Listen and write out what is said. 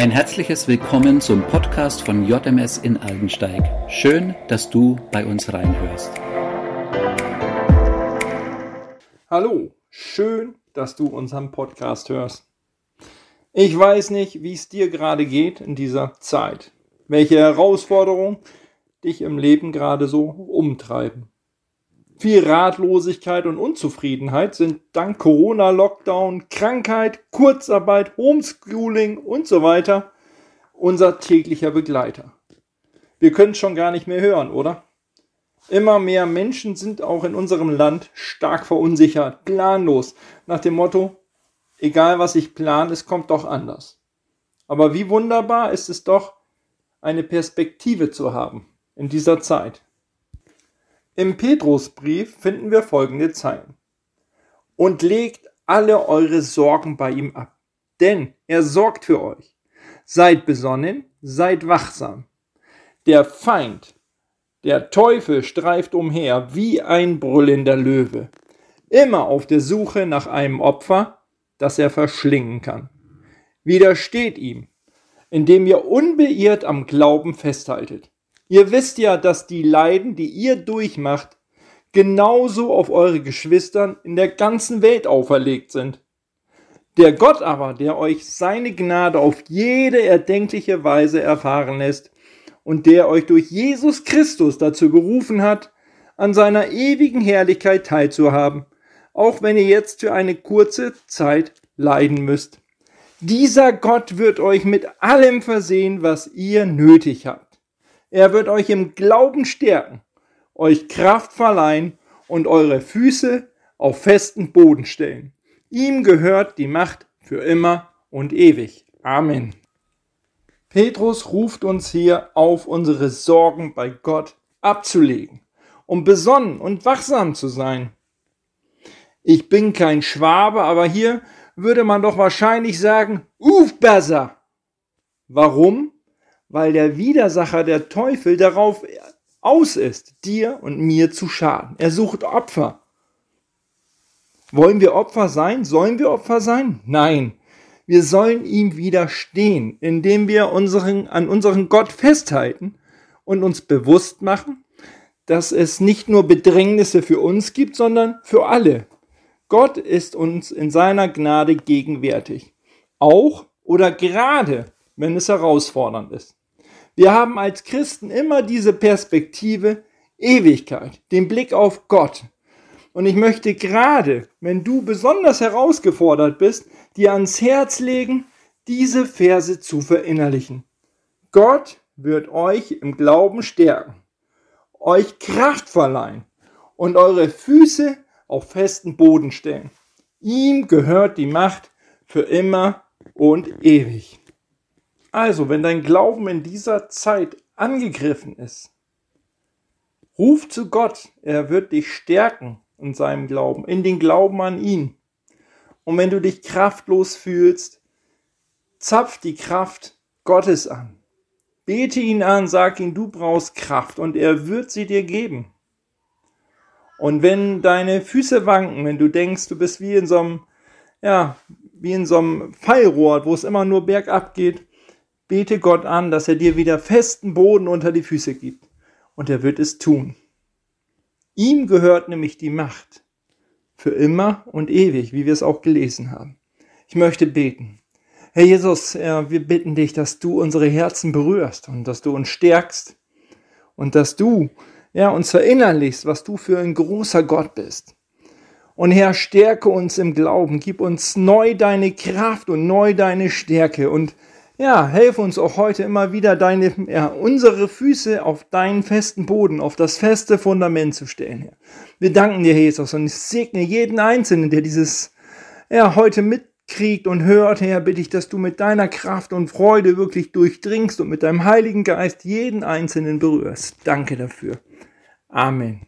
Ein herzliches Willkommen zum Podcast von JMS in Aldensteig. Schön, dass du bei uns reinhörst. Hallo, schön, dass du unseren Podcast hörst. Ich weiß nicht, wie es dir gerade geht in dieser Zeit, welche Herausforderungen dich im Leben gerade so umtreiben. Viel Ratlosigkeit und Unzufriedenheit sind dank Corona-Lockdown, Krankheit, Kurzarbeit, Homeschooling und so weiter unser täglicher Begleiter. Wir können es schon gar nicht mehr hören, oder? Immer mehr Menschen sind auch in unserem Land stark verunsichert, planlos, nach dem Motto, egal was ich plane, es kommt doch anders. Aber wie wunderbar ist es doch, eine Perspektive zu haben in dieser Zeit. Im Petrusbrief finden wir folgende Zeilen. Und legt alle eure Sorgen bei ihm ab, denn er sorgt für euch. Seid besonnen, seid wachsam. Der Feind, der Teufel streift umher wie ein brüllender Löwe, immer auf der Suche nach einem Opfer, das er verschlingen kann. Widersteht ihm, indem ihr unbeirrt am Glauben festhaltet. Ihr wisst ja, dass die Leiden, die ihr durchmacht, genauso auf eure Geschwistern in der ganzen Welt auferlegt sind. Der Gott aber, der euch seine Gnade auf jede erdenkliche Weise erfahren lässt und der euch durch Jesus Christus dazu gerufen hat, an seiner ewigen Herrlichkeit teilzuhaben, auch wenn ihr jetzt für eine kurze Zeit leiden müsst. Dieser Gott wird euch mit allem versehen, was ihr nötig habt. Er wird euch im Glauben stärken, euch Kraft verleihen und eure Füße auf festen Boden stellen. Ihm gehört die Macht für immer und ewig. Amen. Petrus ruft uns hier auf, unsere Sorgen bei Gott abzulegen, um besonnen und wachsam zu sein. Ich bin kein Schwabe, aber hier würde man doch wahrscheinlich sagen, Uf, besser. Warum? Weil der Widersacher, der Teufel, darauf aus ist, dir und mir zu schaden. Er sucht Opfer. Wollen wir Opfer sein? Sollen wir Opfer sein? Nein. Wir sollen ihm widerstehen, indem wir unseren, an unseren Gott festhalten und uns bewusst machen, dass es nicht nur Bedrängnisse für uns gibt, sondern für alle. Gott ist uns in seiner Gnade gegenwärtig. Auch oder gerade, wenn es herausfordernd ist. Wir haben als Christen immer diese Perspektive Ewigkeit, den Blick auf Gott. Und ich möchte gerade, wenn du besonders herausgefordert bist, dir ans Herz legen, diese Verse zu verinnerlichen. Gott wird euch im Glauben stärken, euch Kraft verleihen und eure Füße auf festen Boden stellen. Ihm gehört die Macht für immer und ewig. Also, wenn dein Glauben in dieser Zeit angegriffen ist, ruf zu Gott, er wird dich stärken in seinem Glauben, in den Glauben an ihn. Und wenn du dich kraftlos fühlst, zapf die Kraft Gottes an. Bete ihn an, sag ihm, du brauchst Kraft und er wird sie dir geben. Und wenn deine Füße wanken, wenn du denkst, du bist wie in so einem, ja, wie in so einem Fallrohr, wo es immer nur bergab geht, Bete Gott an, dass er dir wieder festen Boden unter die Füße gibt. Und er wird es tun. Ihm gehört nämlich die Macht. Für immer und ewig, wie wir es auch gelesen haben. Ich möchte beten. Herr Jesus, wir bitten dich, dass du unsere Herzen berührst und dass du uns stärkst und dass du ja, uns verinnerlichst, was du für ein großer Gott bist. Und Herr, stärke uns im Glauben, gib uns neu deine Kraft und neu deine Stärke und ja, helfe uns auch heute immer wieder deine, ja, unsere Füße auf deinen festen Boden, auf das feste Fundament zu stellen, Herr. Wir danken dir, Jesus, und ich segne jeden Einzelnen, der dieses, ja, heute mitkriegt und hört, Herr, bitte ich, dass du mit deiner Kraft und Freude wirklich durchdringst und mit deinem Heiligen Geist jeden Einzelnen berührst. Danke dafür. Amen.